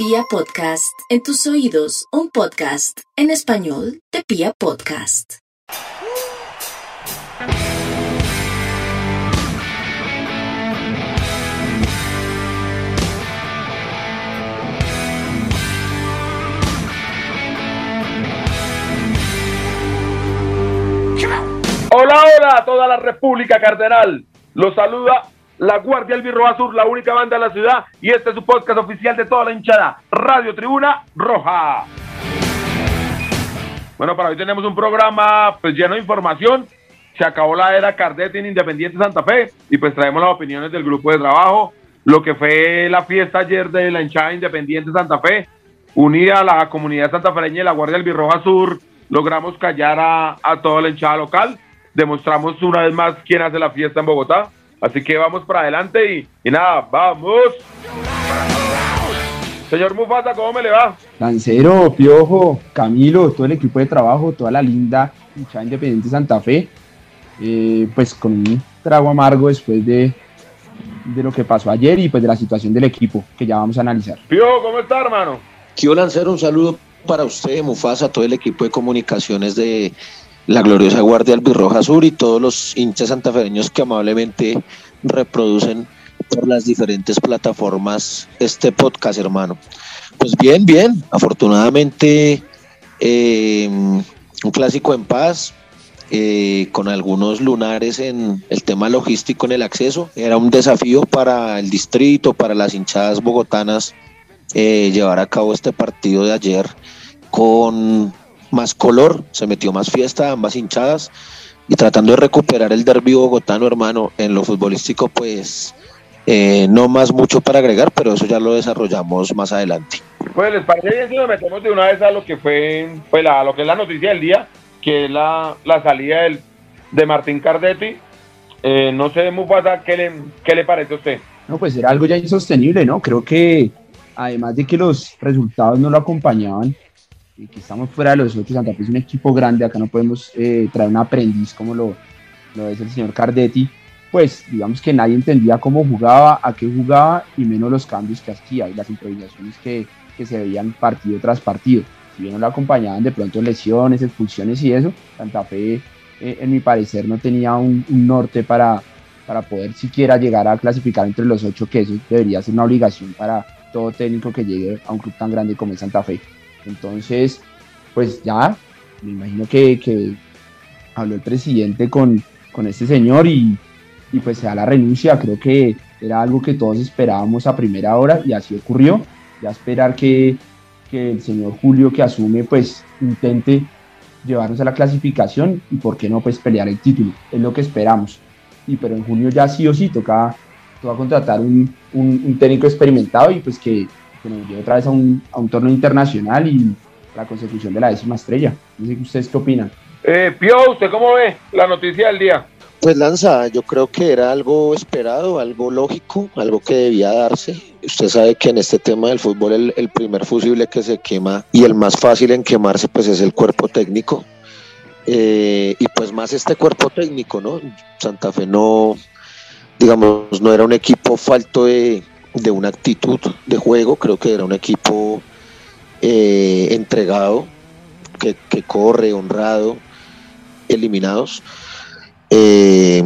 Pia Podcast, en tus oídos, un podcast en español de Pia Podcast. Hola, hola a toda la República Cardenal. Los saluda la Guardia Albirroja Sur, la única banda de la ciudad, y este es su podcast oficial de toda la hinchada, Radio Tribuna Roja. Bueno, para hoy tenemos un programa pues lleno de información. Se acabó la era Cardetti en Independiente Santa Fe y pues traemos las opiniones del grupo de trabajo, lo que fue la fiesta ayer de la hinchada Independiente Santa Fe, unida a la comunidad santafereña y la Guardia Albirroja Sur, logramos callar a, a toda la hinchada local, demostramos una vez más quién hace la fiesta en Bogotá, Así que vamos para adelante y, y nada, vamos. Señor Mufasa, ¿cómo me le va? Lancero, Piojo, Camilo, todo el equipo de trabajo, toda la linda hinchada independiente Santa Fe, eh, pues con un trago amargo después de, de lo que pasó ayer y pues de la situación del equipo que ya vamos a analizar. Piojo, ¿cómo está, hermano? Quiero Lancero, un saludo para usted, Mufasa, todo el equipo de comunicaciones de la gloriosa Guardia Albirroja Sur y todos los hinchas santafereños que amablemente reproducen por las diferentes plataformas este podcast, hermano. Pues bien, bien, afortunadamente eh, un clásico en paz, eh, con algunos lunares en el tema logístico en el acceso. Era un desafío para el distrito, para las hinchadas bogotanas, eh, llevar a cabo este partido de ayer con más color, se metió más fiesta, ambas hinchadas y tratando de recuperar el derbi bogotano, hermano, en lo futbolístico, pues eh, no más mucho para agregar, pero eso ya lo desarrollamos más adelante. Pues les parece bien si nos metemos de una vez a lo que fue, pues la, lo que es la noticia del día, que es la, la salida del, de Martín Cardetti. Eh, no sé, Mufasa, ¿qué le, ¿qué le parece a usted? No, pues era algo ya insostenible, ¿no? Creo que además de que los resultados no lo acompañaban, que estamos fuera de los otros, Santa Fe es un equipo grande, acá no podemos eh, traer un aprendiz como lo, lo es el señor Cardetti, pues digamos que nadie entendía cómo jugaba, a qué jugaba y menos los cambios que hacía y las improvisaciones que, que se veían partido tras partido. Si bien no lo acompañaban de pronto lesiones, expulsiones y eso, Santa Fe, eh, en mi parecer, no tenía un, norte para, para poder siquiera llegar a clasificar entre los ocho, que eso debería ser una obligación para todo técnico que llegue a un club tan grande como es Santa Fe. Entonces, pues ya, me imagino que, que habló el presidente con, con este señor y, y, pues se da la renuncia. Creo que era algo que todos esperábamos a primera hora y así ocurrió. Ya esperar que, que el señor Julio que asume pues intente llevarnos a la clasificación y por qué no pues pelear el título. Es lo que esperamos. Y pero en junio ya sí o sí toca, toca contratar un, un, un técnico experimentado y pues que, que nos lleve otra vez a un, a un torneo internacional y la consecución de la décima estrella. No sé ustedes qué opinan. Eh, Pio, ¿usted cómo ve la noticia del día? Pues Lanza, yo creo que era algo esperado, algo lógico, algo que debía darse. Usted sabe que en este tema del fútbol el, el primer fusible que se quema y el más fácil en quemarse pues es el cuerpo técnico. Eh, y pues más este cuerpo técnico, ¿no? Santa Fe no, digamos, no era un equipo falto de, de una actitud de juego, creo que era un equipo eh, entregado, que, que, corre, honrado, eliminados. Eh,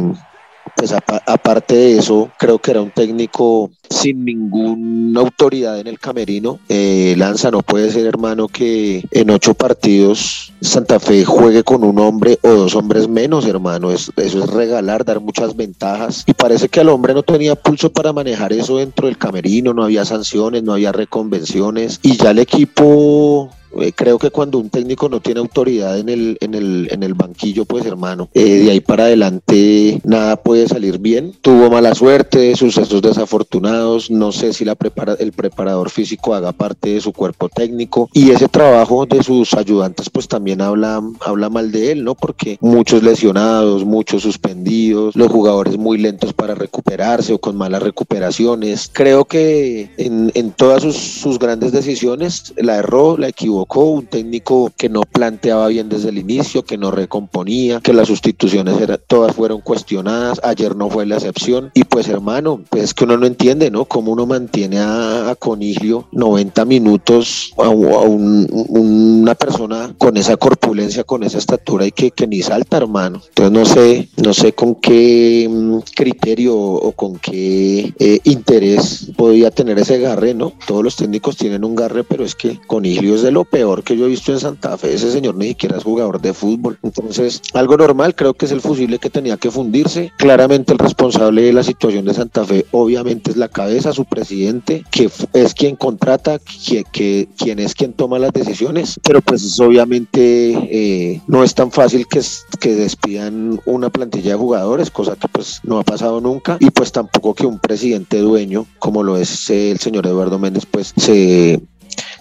pues aparte de eso, creo que era un técnico sin ninguna autoridad en el camerino. Eh, Lanza no puede ser hermano que en ocho partidos Santa Fe juegue con un hombre o dos hombres menos, hermano. Es, eso es regalar, dar muchas ventajas. Y parece que el hombre no tenía pulso para manejar eso dentro del camerino, no había sanciones, no había reconvenciones. Y ya el equipo eh, creo que cuando un técnico no tiene autoridad en el, en el, en el banquillo, pues hermano, eh, de ahí para adelante nada puede salir bien. Tuvo mala suerte, sucesos desafortunados, no sé si la prepara, el preparador físico haga parte de su cuerpo técnico y ese trabajo de sus ayudantes pues también habla, habla mal de él, ¿no? Porque muchos lesionados, muchos suspendidos, los jugadores muy lentos para recuperarse o con malas recuperaciones. Creo que en, en todas sus, sus grandes decisiones la erró, la equivocó un técnico que no planteaba bien desde el inicio, que no recomponía, que las sustituciones todas fueron cuestionadas, ayer no fue la excepción. Y pues hermano, pues es que uno no entiende, ¿no? Cómo uno mantiene a, Coniglio 90 minutos a, una persona con esa corpulencia, con esa estatura y que, que ni salta, hermano. Entonces no sé, no sé con qué mm, criterio o con qué eh, interés podía tener ese garre, ¿no? Todos los técnicos tienen un garre, pero es que Coniglio es de lo peor que yo he visto en Santa Fe. Ese señor ni siquiera es jugador de fútbol. Entonces, algo normal, creo que es el fusible que tenía que fundirse. Claramente el responsable de la situación de Santa Fe, obviamente es la cabeza, su presidente, que es quien contrata, que, que quien es quien toma las decisiones, pero pues obviamente eh, no es tan fácil que, que despidan una plantilla de jugadores, cosa que pues no ha pasado nunca, y pues tampoco que un presidente dueño, como lo es el señor Eduardo Méndez, pues se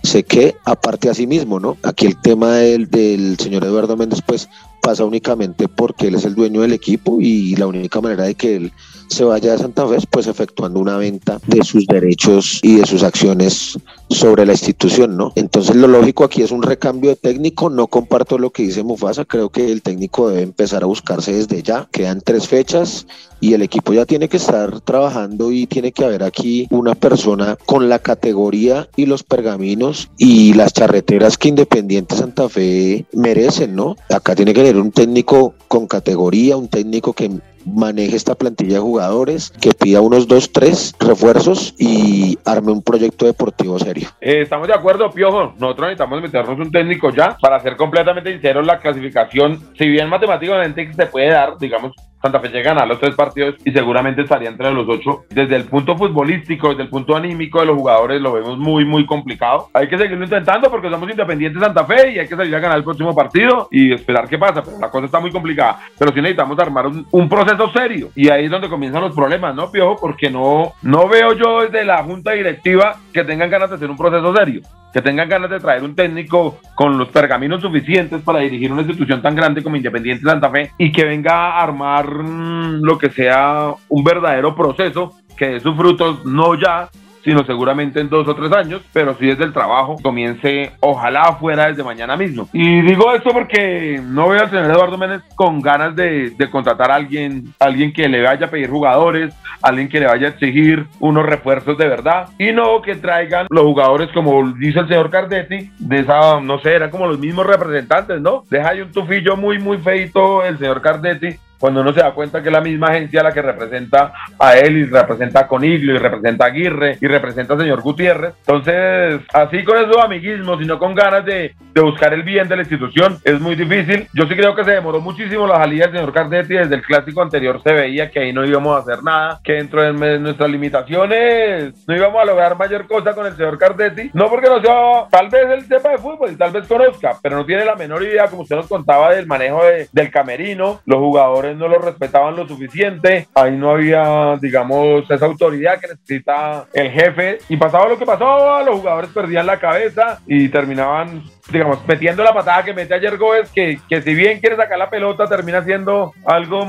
sé que aparte a sí mismo, ¿no? Aquí el tema del, del señor Eduardo Méndez pues pasa únicamente porque él es el dueño del equipo y la única manera de que él se vaya a Santa Fe pues efectuando una venta de sus derechos y de sus acciones sobre la institución, ¿no? Entonces lo lógico aquí es un recambio de técnico, no comparto lo que dice Mufasa, creo que el técnico debe empezar a buscarse desde ya, quedan tres fechas y el equipo ya tiene que estar trabajando y tiene que haber aquí una persona con la categoría y los pergaminos y las charreteras que Independiente Santa Fe merecen, ¿no? Acá tiene que haber un técnico con categoría, un técnico que maneje esta plantilla de jugadores, que pida unos dos, tres refuerzos y arme un proyecto deportivo serio. Eh, estamos de acuerdo, Piojo. Nosotros necesitamos meternos un técnico ya. Para ser completamente sinceros, la clasificación, si bien matemáticamente se puede dar, digamos, Santa Fe llega a ganar los tres partidos y seguramente estaría entre los ocho. Desde el punto futbolístico, desde el punto anímico de los jugadores, lo vemos muy, muy complicado. Hay que seguirlo intentando porque somos independientes de Santa Fe y hay que salir a ganar el próximo partido y esperar qué pasa. Pero la cosa está muy complicada. Pero sí necesitamos armar un, proceso serio. Y ahí es donde comienzan los problemas, ¿no, Piojo? Porque no, no veo yo desde la junta directiva que tengan ganas de hacer un proceso serio que tengan ganas de traer un técnico con los pergaminos suficientes para dirigir una institución tan grande como Independiente Santa Fe y que venga a armar mm, lo que sea un verdadero proceso que dé sus frutos no ya, sino seguramente en dos o tres años, pero si desde el trabajo comience, ojalá fuera desde mañana mismo. Y digo esto porque no veo al señor Eduardo Méndez con ganas de, contratar a alguien, alguien que le vaya a pedir jugadores, alguien que le vaya a exigir unos refuerzos de verdad, y no que traigan los jugadores como dice el señor Cardetti, de esa, no sé, eran como los mismos representantes, ¿no? Deja ahí un tufillo muy, muy feito el señor Cardetti cuando uno se da cuenta que es la misma agencia la que representa a él y representa a Coniglio y representa a Aguirre y representa al señor Gutiérrez. Entonces, así con esos amiguismos, sino con ganas de, buscar el bien de la institución, es muy difícil. Yo sí creo que se demoró muchísimo la salida del señor Cardetti. Desde el clásico anterior se veía que ahí no íbamos a hacer nada, que dentro de nuestras limitaciones no íbamos a lograr mayor cosa con el señor Cardetti. No porque no sea, tal vez él sepa de fútbol y tal vez conozca, pero no tiene la menor idea, como usted nos contaba, del manejo de, del camerino, los jugadores no lo respetaban lo suficiente, ahí no había, digamos, esa autoridad que necesita el jefe. Y pasaba lo que pasaba, los jugadores perdían la cabeza y terminaban, digamos, metiendo la patada que mete ayer Gómez, que, que si bien quiere sacar la pelota, termina siendo algo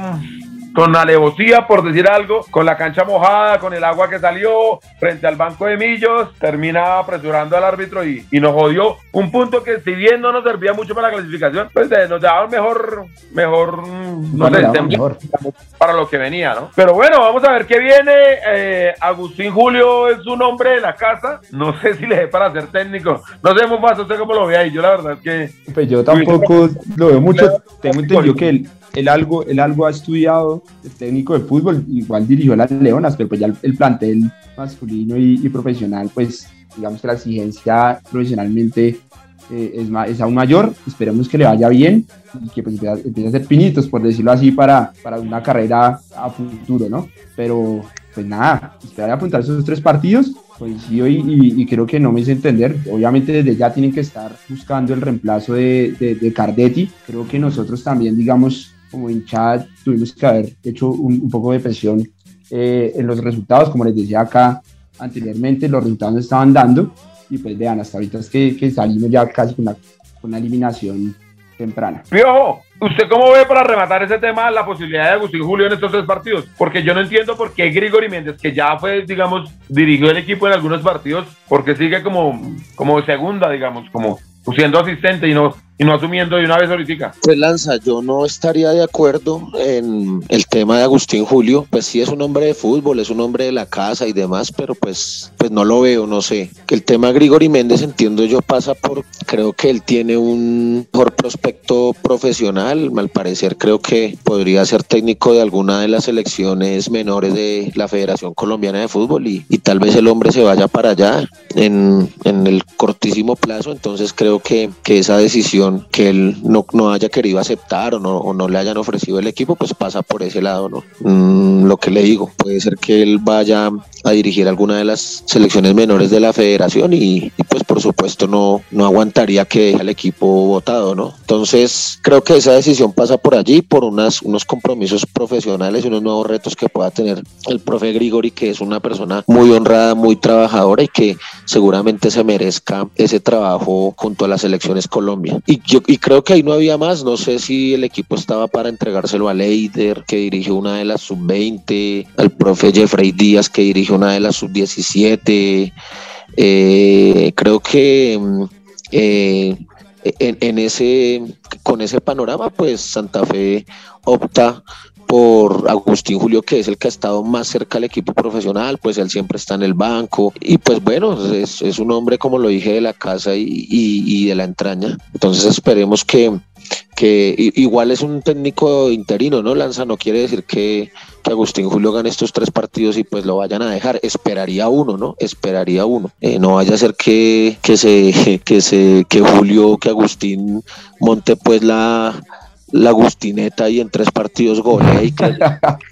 con alevosía, por decir algo, con la cancha mojada, con el agua que salió frente al banco de Millos, termina apresurando al árbitro y, y nos jodió un punto que si bien no nos servía mucho para la clasificación, pues eh, nos daba mejor, mejor, no sé, mejor. para lo que venía, ¿no? Pero bueno, vamos a ver qué viene. Eh, Agustín Julio es un hombre de la casa, no sé si le dé para ser técnico, no sé muy fácil, usted cómo lo ve ahí, yo la verdad es que... Pues yo tampoco lo veo mucho, tengo entendido que él él algo, él algo ha estudiado, el técnico de fútbol, igual dirigió a las Leonas, pero pues ya el, plantel masculino y, profesional, pues digamos que la exigencia profesionalmente eh, es, es, aún mayor, esperemos que le vaya bien y que pues empiece, a hacer pinitos, por decirlo así, para, para una carrera a futuro, ¿no? Pero pues nada, esperar a apuntar esos tres partidos, pues sí, y, y, creo que no me hice entender, obviamente desde ya tienen que estar buscando el reemplazo de, de, de Cardetti, creo que nosotros también, digamos, como hinchada tuvimos que haber hecho un, poco de presión eh, en los resultados, como les decía acá anteriormente, los resultados estaban dando y pues vean, hasta ahorita es que, que salimos ya casi con una, eliminación temprana. Piojo, ¿usted cómo ve para rematar ese tema la posibilidad de Agustín Julio en estos tres partidos? Porque yo no entiendo por qué Grigori Méndez, que ya fue, digamos, dirigió el equipo en algunos partidos, porque sigue como, como segunda, digamos, como siendo asistente y no y no asumiendo de una vez ahorita. Pues Lanza, yo no estaría de acuerdo en el tema de Agustín Julio, pues sí es un hombre de fútbol, es un hombre de la casa y demás, pero pues, pues no lo veo, no sé. El tema Grigori Méndez entiendo yo pasa por, creo que él tiene un mejor prospecto profesional, al parecer creo que podría ser técnico de alguna de las selecciones menores de la Federación Colombiana de Fútbol y, y tal vez el hombre se vaya para allá en, en el cortísimo plazo, entonces creo que, que esa decisión que él no, no haya querido aceptar o no, no, le hayan ofrecido el equipo, pues pasa por ese lado, ¿no? Mm, lo que le digo, puede ser que él vaya a dirigir alguna de las selecciones menores de la federación y, pues por supuesto no, no aguantaría que deje al equipo votado, ¿no? Entonces creo que esa decisión pasa por allí, por unas, unos compromisos profesionales y unos nuevos retos que pueda tener el profe Grigori, que es una persona muy honrada, muy trabajadora y que seguramente se merezca ese trabajo junto a las selecciones Colombia. Yo y creo que ahí no había más, no sé si el equipo estaba para entregárselo a Leider, que dirigió una de las sub-20, al profe Jeffrey Díaz, que dirigió una de las sub-17. Eh, creo que mm, eh, en, ese, con ese panorama, pues Santa Fe opta por Agustín Julio, que es el que ha estado más cerca al equipo profesional, pues él siempre está en el banco y pues bueno, es, un hombre, como lo dije, de la casa y, de la entraña. Entonces esperemos que, que igual es un técnico interino, ¿no? Lanza no quiere decir que, Agustín Julio gane estos tres partidos y pues lo vayan a dejar. Esperaría uno, ¿no? Esperaría uno. Eh, no vaya a ser que, que se, que se, que Julio, que Agustín monte pues la la Agustineta y en tres partidos golea y,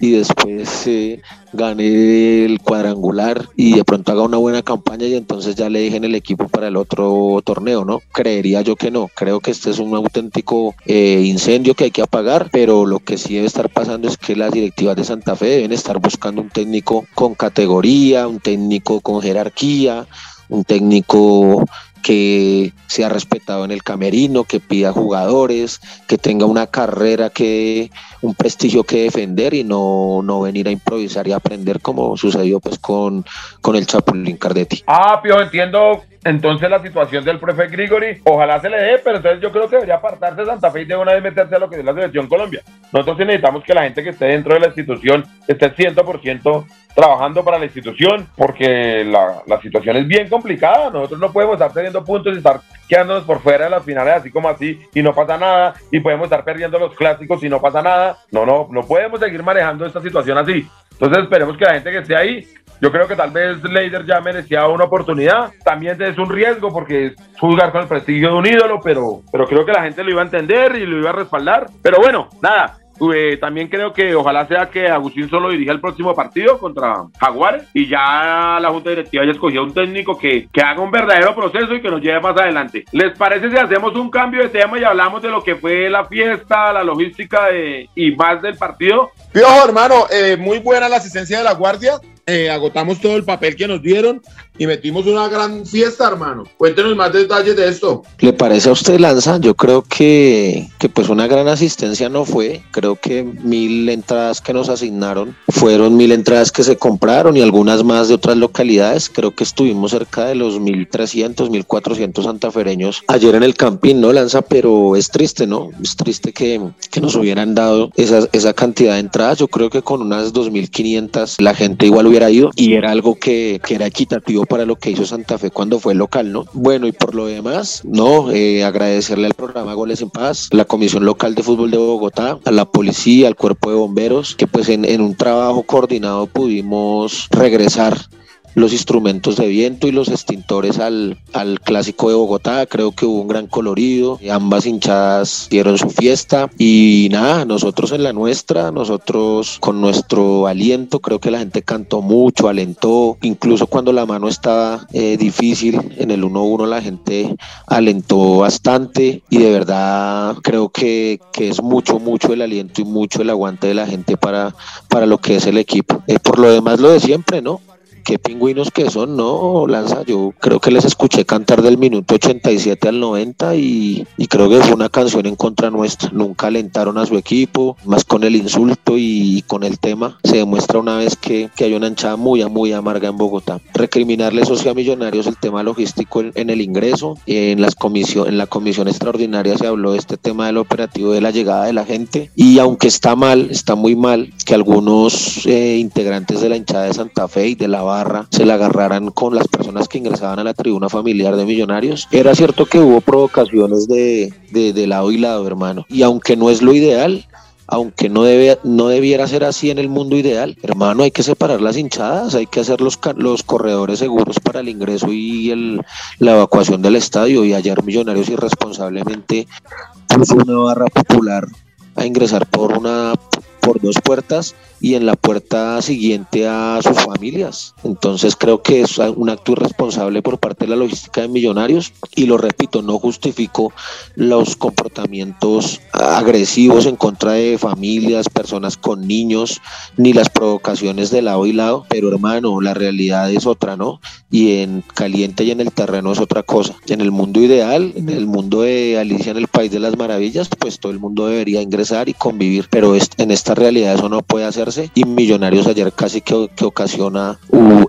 y después eh, gane el cuadrangular y de pronto haga una buena campaña y entonces ya le dejen el equipo para el otro torneo, ¿no? Creería yo que no. Creo que este es un auténtico eh, incendio que hay que apagar, pero lo que sí debe estar pasando es que las directivas de Santa Fe deben estar buscando un técnico con categoría, un técnico con jerarquía, un técnico que sea respetado en el camerino, que pida jugadores, que tenga una carrera que, un prestigio que defender y no, no venir a improvisar y aprender como sucedió pues con, con el Chapulín Cardetti. Ah, Pio, entiendo entonces la situación del profe Grigori, ojalá se le dé, pero entonces yo creo que debería apartarse Santa Fe y de una vez meterse a lo que es la selección Colombia. Nosotros necesitamos que la gente que esté dentro de la institución esté 100% trabajando para la institución, porque la, la, situación es bien complicada. Nosotros no podemos estar teniendo puntos y estar quedándonos por fuera de las finales así como así y no pasa nada, y podemos estar perdiendo los clásicos y no pasa nada. No, no, no podemos seguir manejando esta situación así. Entonces esperemos que la gente que esté ahí yo creo que tal vez Leider ya merecía una oportunidad. También es un riesgo porque es jugar con el prestigio de un ídolo, pero, pero creo que la gente lo iba a entender y lo iba a respaldar. Pero bueno, nada, eh, también creo que ojalá sea que Agustín solo dirija el próximo partido contra Jaguares y ya la Junta Directiva ya escogió un técnico que, que haga un verdadero proceso y que nos lleve más adelante. ¿Les parece si hacemos un cambio de tema y hablamos de lo que fue la fiesta, la logística y más del partido? Piojo, hermano, eh, muy buena la asistencia de la Guardia. Eh, agotamos todo el papel que nos dieron y metimos una gran fiesta, hermano. Cuéntenos más detalles de esto. ¿Le parece a usted, Lanza? Yo creo que, que pues una gran asistencia no fue. Creo que mil entradas que nos asignaron fueron mil entradas que se compraron y algunas más de otras localidades. Creo que estuvimos cerca de los 1300, 1400 santafereños ayer en el campín, ¿no, Lanza? Pero es triste, ¿no? Es triste que, que nos hubieran dado esa, esa cantidad de entradas. Yo creo que con unas 2500 la gente igual hubiera ido y era algo que, que era equitativo para lo que hizo Santa Fe cuando fue local, ¿no? Bueno, y por lo demás, no, eh, agradecerle al programa Goles en Paz, la Comisión Local de Fútbol de Bogotá, a la policía, al cuerpo de bomberos, que pues en, en un trabajo coordinado pudimos regresar los instrumentos de viento y los extintores al, al clásico de Bogotá. Creo que hubo un gran colorido. Ambas hinchadas dieron su fiesta y nada, nosotros en la nuestra, nosotros con nuestro aliento, creo que la gente cantó mucho, alentó. Incluso cuando la mano estaba eh, difícil en el 1-1, la gente alentó bastante y de verdad creo que, que, es mucho, mucho el aliento y mucho el aguante de la gente para, para lo que es el equipo. Eh, por lo demás, lo de siempre, ¿no? Qué pingüinos que son, ¿no, Lanza? Yo creo que les escuché cantar del minuto 87 al 90 y, y creo que fue una canción en contra nuestra. Nunca alentaron a su equipo, más con el insulto y con el tema. Se demuestra una vez que, que hay una hinchada muy, muy amarga en Bogotá. Recriminarle eso a Millonarios el tema logístico en, en el ingreso. En, las comisión, en la comisión extraordinaria se habló de este tema del operativo de la llegada de la gente y aunque está mal, está muy mal que algunos eh, integrantes de la hinchada de Santa Fe y de la se la agarraran con las personas que ingresaban a la tribuna familiar de Millonarios. Era cierto que hubo provocaciones de, de, de lado y lado, hermano. Y aunque no es lo ideal, aunque no, debe, no debiera ser así en el mundo ideal. Hermano, hay que separar las hinchadas, hay que hacer los, los corredores seguros para el ingreso y el, la evacuación del estadio. Y ayer Millonarios irresponsablemente puso una barra popular a ingresar por una por dos puertas y en la puerta siguiente a sus familias. Entonces creo que es un acto irresponsable por parte de la logística de Millonarios y lo repito, no justifico los comportamientos agresivos en contra de familias, personas con niños, ni las provocaciones de lado y lado, pero hermano, la realidad es otra, ¿no? Y en caliente y en el terreno es otra cosa. En el mundo ideal, en el mundo de Alicia en el País de las Maravillas, pues todo el mundo debería ingresar y convivir, pero en esta realidad eso no puede hacer y Millonarios ayer casi que, que ocasiona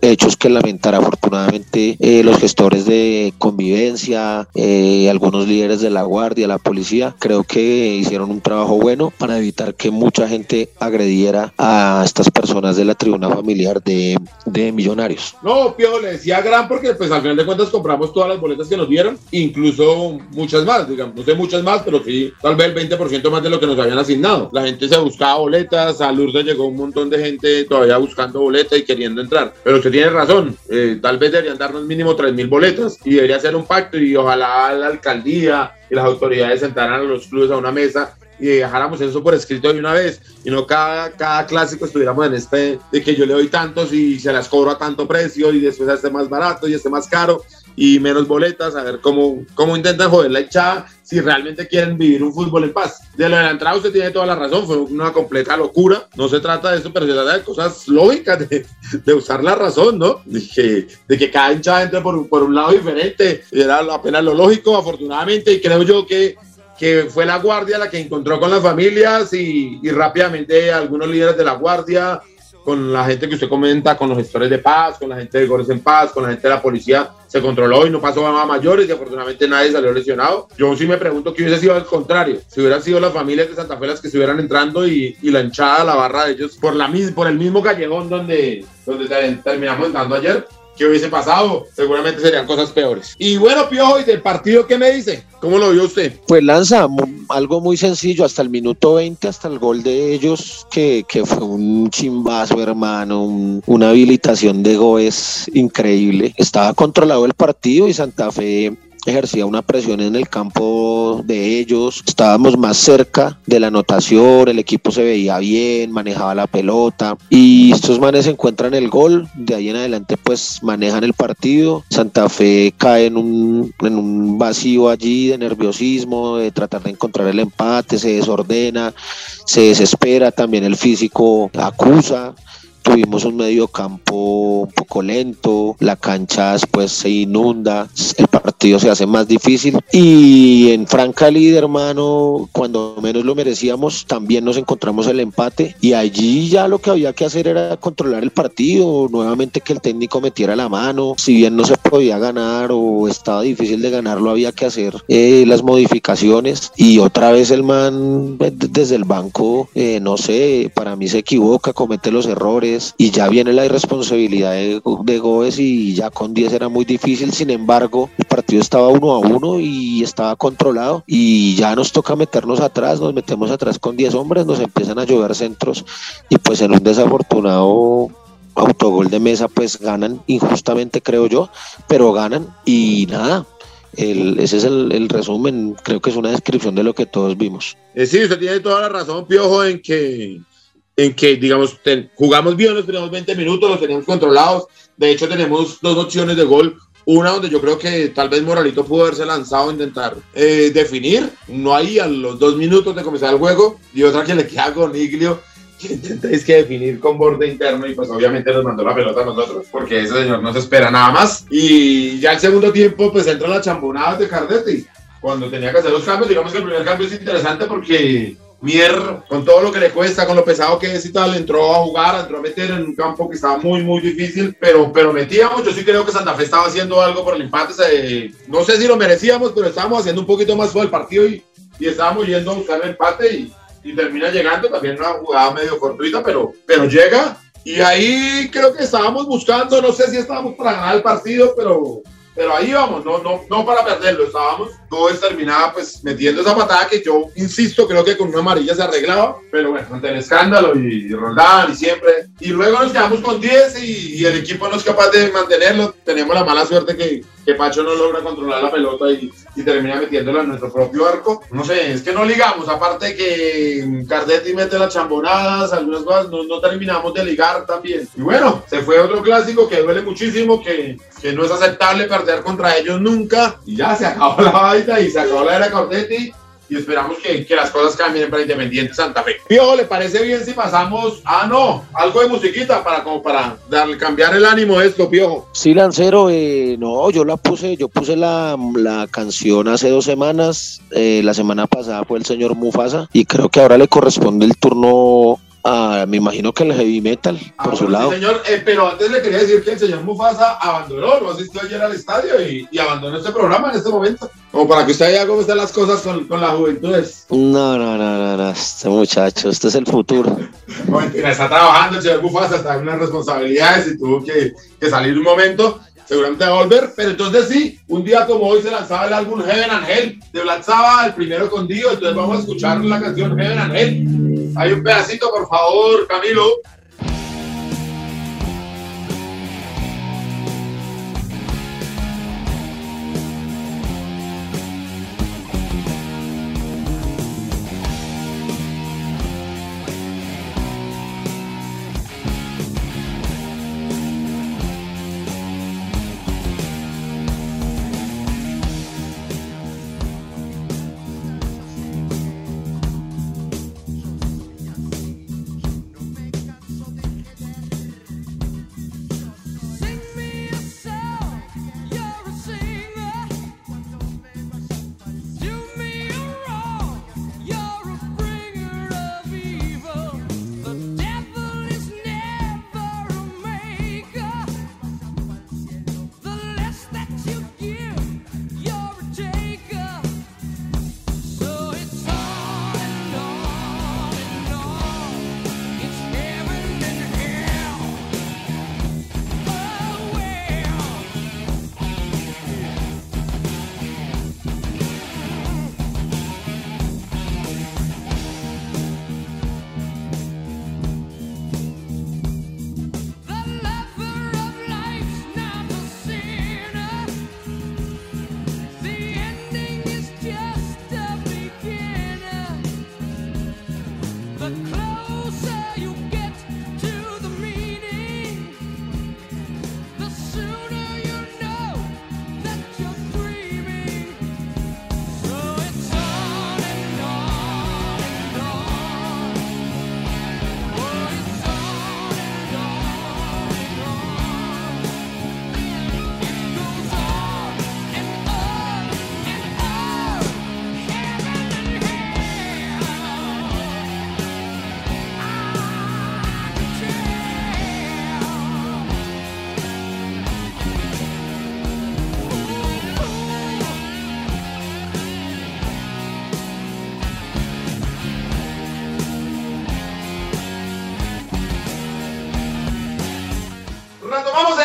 hechos que lamentar afortunadamente eh, los gestores de convivencia, eh, algunos líderes de la guardia, la policía, creo que hicieron un trabajo bueno para evitar que mucha gente agrediera a estas personas de la tribuna familiar de, de Millonarios. No, Pio, le decía gran porque pues al final de cuentas compramos todas las boletas que nos dieron, incluso muchas más, digamos, no sé muchas más, pero sí tal vez el 20% más de lo que nos habían asignado. La gente se buscaba boletas, a Lourdes llegó un montón de gente todavía buscando boletas y queriendo entrar. Pero usted tiene razón, eh, tal vez deberían darnos mínimo 3 mil boletas y debería ser un pacto y ojalá la alcaldía y las autoridades sentaran a los clubes a una mesa y dejáramos eso por escrito de una vez y no cada, cada clásico estuviéramos en este de que yo le doy tantos y se las cobro a tanto precio y después a este más barato y este más caro y menos boletas, a ver cómo, cómo intentan joder la echada si realmente quieren vivir un fútbol en paz. De lo de la entrada usted tiene toda la razón, fue una completa locura. No se trata de eso, pero se trata de cosas lógicas, de, usar la razón, ¿no? De que, cada hinchada entre por, un lado diferente, era apenas lo lógico, afortunadamente, y creo yo que que fue la guardia la que encontró con las familias y, y rápidamente algunos líderes de la guardia con la gente que usted comenta, con los gestores de paz, con la gente de Goles en Paz, con la gente de la policía, se controló y no pasó a mayores y afortunadamente nadie salió lesionado. Yo sí me pregunto qué hubiese sido al contrario, si hubieran sido las familias de Santa Fe las que estuvieran entrando y, y la hinchada, la barra de ellos, por, la, por el mismo callejón donde, donde terminamos entrando ayer, ¿Qué hubiese pasado? Seguramente serían cosas peores. Y bueno, Piojo, ¿y del partido qué me dice? ¿Cómo lo vio usted? Pues lanza algo muy sencillo, hasta el minuto 20, hasta el gol de ellos, que, que fue un chimbazo, hermano, una habilitación de Goes increíble. Estaba controlado el partido y Santa Fe ejercía una presión en el campo de ellos, estábamos más cerca de la anotación, el equipo se veía bien, manejaba la pelota y estos manes encuentran el gol, de ahí en adelante pues manejan el partido, Santa Fe cae en un, en un vacío allí de nerviosismo, de tratar de encontrar el empate, se desordena, se desespera, también el físico acusa, tuvimos un medio campo un poco lento, la cancha después se inunda, el partido se hace más difícil. Y en franca líder, hermano, cuando menos lo merecíamos, también nos encontramos el empate. Y allí ya lo que había que hacer era controlar el partido, nuevamente que el técnico metiera la mano, si bien no se podía ganar o estaba difícil de ganarlo, había que hacer eh, las modificaciones. Y otra vez el man eh, desde el banco, eh, no sé, para mí se equivoca, comete los errores y ya viene la irresponsabilidad de, Goes y ya con 10 era muy difícil, sin embargo el partido estaba uno a uno y estaba controlado y ya nos toca meternos atrás, nos metemos atrás con 10 hombres, nos empiezan a llover centros y pues en un desafortunado autogol de mesa pues ganan injustamente creo yo, pero ganan y nada, ese es el, el, resumen, creo que es una descripción de lo que todos vimos. Eh, sí, usted tiene toda la razón, Piojo, en que en que, digamos, jugamos bien los primeros 20 minutos, los teníamos controlados. De hecho, tenemos dos opciones de gol. Una donde yo creo que tal vez Moralito pudo haberse lanzado a intentar eh, definir, no ahí a los dos minutos de comenzar el juego, y otra que le queda con Iglio, intentéis que definir con borde interno. Y pues obviamente nos mandó la pelota a nosotros porque ese señor no se espera nada más. Y ya el segundo tiempo pues entra la chambonada de Cardetti. Cuando tenía que hacer los cambios digamos que el primer cambio es interesante porque Mier con todo lo que le cuesta con lo pesado que es y tal entró a jugar entró a meter en un campo que estaba muy muy difícil pero pero metíamos yo sí creo que Santa Fe estaba haciendo algo por el empate no sé si lo merecíamos pero estábamos haciendo un poquito más fuerte el partido y, y estábamos yendo a buscar el empate y y termina llegando, también una jugada medio fortuita, pero, pero llega. Y ahí creo que estábamos buscando, no sé si estábamos para ganar el partido, pero, pero ahí vamos, no, no, no para perderlo, estábamos. Todo terminaba pues metiendo esa patada que yo insisto, creo que con una amarilla se arreglaba, pero bueno, ante el escándalo y, y y siempre. Y luego nos quedamos con 10 y, y, el equipo no es capaz de mantenerlo. Tenemos la mala suerte que, que Pacho no logra controlar la pelota y, y, termina metiéndola en nuestro propio arco. No sé, es que no ligamos, aparte que Cardetti mete las chambonadas, algunas cosas, no, no, terminamos de ligar también. Y bueno, se fue otro clásico que duele muchísimo, que, que no es aceptable perder contra ellos nunca. Y ya se acabó la vaina y se acabó la era Cardetti y esperamos que, que, las cosas cambien para Independiente Santa Fe. Piojo, ¿le parece bien si pasamos? Ah, no, algo de musiquita para como para darle, cambiar el ánimo de esto, Piojo. Sí, Lancero, eh, no, yo la puse, yo puse la, la canción hace dos semanas, eh, la semana pasada fue el señor Mufasa y creo que ahora le corresponde el turno Ah, me imagino que el heavy metal, ah, por bueno, su lado. Sí, señor, eh, pero antes le quería decir que el señor Mufasa abandonó, no asistió ayer al estadio y, y, abandonó este programa en este momento. Como para que usted vea cómo están las cosas con, con la juventud. No, no, no, no, no, este muchacho, este es el futuro. no, mentira, está trabajando el señor Mufasa, está en unas responsabilidades y tuvo que, que salir un momento seguramente va a volver, pero entonces sí, un día como hoy se lanzaba el álbum Heaven and Hell de Black Sabbath, el primero con Dio, entonces vamos a escuchar la canción Heaven and Hell. Hay un pedacito, por favor, Camilo.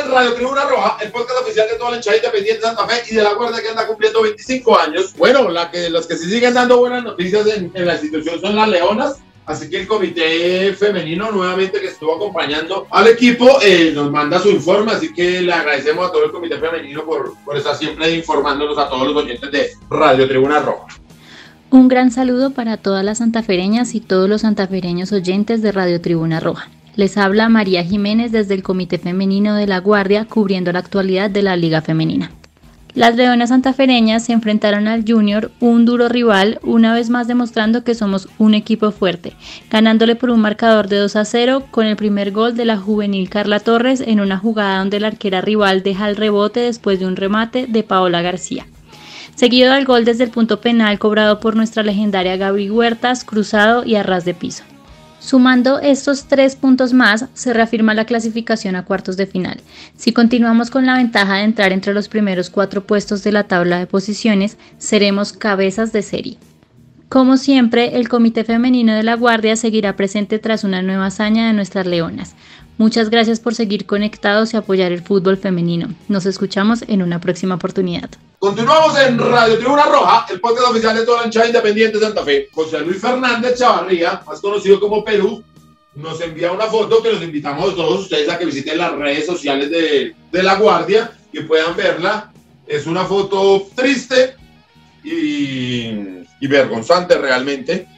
Radio Tribuna Roja, el podcast oficial de toda la hinchada independiente de Santa Fe y de la Guardia que anda cumpliendo 25 años. Bueno, la que, los que sí siguen dando buenas noticias en, en la institución son las Leonas. Así que el comité femenino nuevamente que estuvo acompañando al equipo eh, nos manda su informe, así que le agradecemos a todo el comité femenino por, por estar siempre informándonos a todos los oyentes de Radio Tribuna Roja. Un gran saludo para todas las santafereñas y todos los santafereños oyentes de Radio Tribuna Roja. Les habla María Jiménez desde el Comité Femenino de la Guardia cubriendo la actualidad de la Liga Femenina. Las Leonas Santafereñas se enfrentaron al Junior, un duro rival, una vez más demostrando que somos un equipo fuerte, ganándole por un marcador de 2 a 0 con el primer gol de la juvenil Carla Torres en una jugada donde la arquera rival deja el rebote después de un remate de Paola García. Seguido del gol desde el punto penal cobrado por nuestra legendaria Gaby Huertas, cruzado y a ras de piso. Sumando estos tres puntos más, se reafirma la clasificación a cuartos de final. Si continuamos con la ventaja de entrar entre los primeros cuatro puestos de la tabla de posiciones, seremos cabezas de serie. Como siempre, el Comité Femenino de la Guardia seguirá presente tras una nueva hazaña de nuestras leonas. Muchas gracias por seguir conectados y apoyar el fútbol femenino. Nos escuchamos en una próxima oportunidad. Continuamos en Radio Tribuna Roja, el podcast oficial de toda la hinchada independiente de Santa Fe. José Luis Fernández Chavarría, más conocido como Perú, nos envía una foto que los invitamos a todos ustedes a que visiten las redes sociales de, de La Guardia y puedan verla. Es una foto triste y, y vergonzante realmente,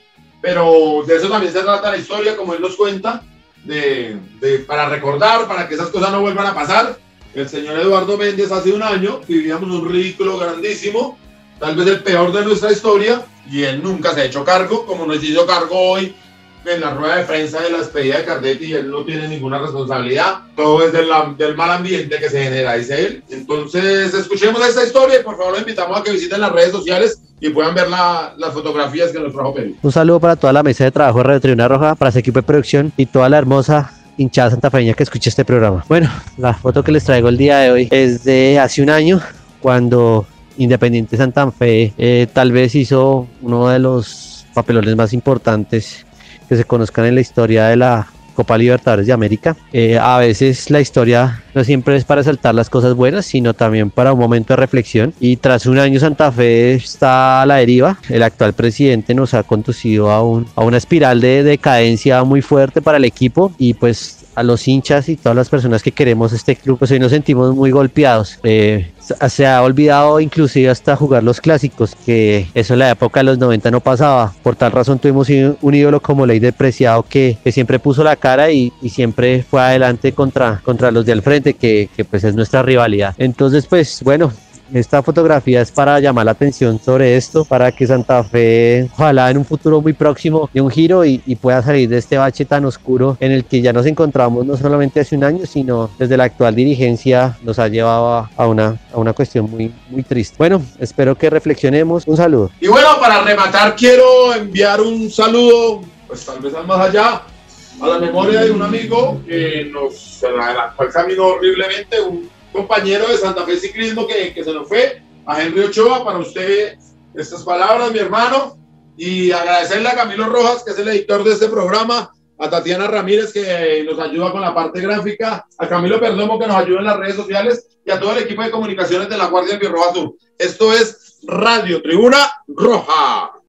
pero de eso también se trata la historia, como él nos cuenta, de, de, para recordar, para que esas cosas no vuelvan a pasar el señor Eduardo Méndez hace un año vivíamos un ridículo grandísimo, tal vez el peor de nuestra historia, y él nunca se ha hecho cargo, como no se hizo cargo hoy en la rueda de prensa de la despedida de Cardetti, y él no tiene ninguna responsabilidad. Todo es del, mal ambiente que se genera, dice él. Entonces, escuchemos esta historia y por favor, invitamos a que visiten las redes sociales y puedan ver la, las fotografías que nos trajo Perú. Un saludo para toda la mesa de trabajo de Radio Tribuna Roja, para ese equipo de producción y toda la hermosa hinchada santafeña que escuche este programa. Bueno, la foto que les traigo el día de hoy es de hace un año, cuando Independiente Santa Fe eh, tal vez hizo uno de los papelones más importantes que se conozcan en la historia de la Copa Libertadores de América. Eh, a veces la historia no siempre es para saltar las cosas buenas, sino también para un momento de reflexión. Y tras un año Santa Fe está a la deriva. El actual presidente nos ha conducido a, a una espiral de decadencia muy fuerte para el equipo y pues a los hinchas y todas las personas que queremos este club, pues hoy nos sentimos muy golpeados. Eh, se ha olvidado inclusive hasta jugar los clásicos, que eso en la época de los 90 no pasaba. Por tal razón tuvimos un ídolo como Ley Depreciado que, que siempre puso la cara y, siempre fue adelante contra, contra los de al frente, que, que pues es nuestra rivalidad. Entonces pues bueno, esta fotografía es para llamar la atención sobre esto, para que Santa Fe, ojalá en un futuro muy próximo, dé un giro y, pueda salir de este bache tan oscuro en el que ya nos encontramos no solamente hace un año, sino desde la actual dirigencia nos ha llevado a una, a una cuestión muy, muy triste. Bueno, espero que reflexionemos. Un saludo. Y bueno, para rematar, quiero enviar un saludo, pues tal vez al más allá, a la memoria de un amigo que nos adelantó el camino horriblemente, un compañero de Santa Fe Ciclismo que, que se nos fue, a Henry Ochoa, para usted estas palabras, mi hermano, y agradecerle a Camilo Rojas, que es el editor de este programa, a Tatiana Ramírez, que nos ayuda con la parte gráfica, a Camilo Perdomo, que nos ayuda en las redes sociales, y a todo el equipo de comunicaciones de la Guardia del Birroja Sur. Esto es Radio Tribuna Roja.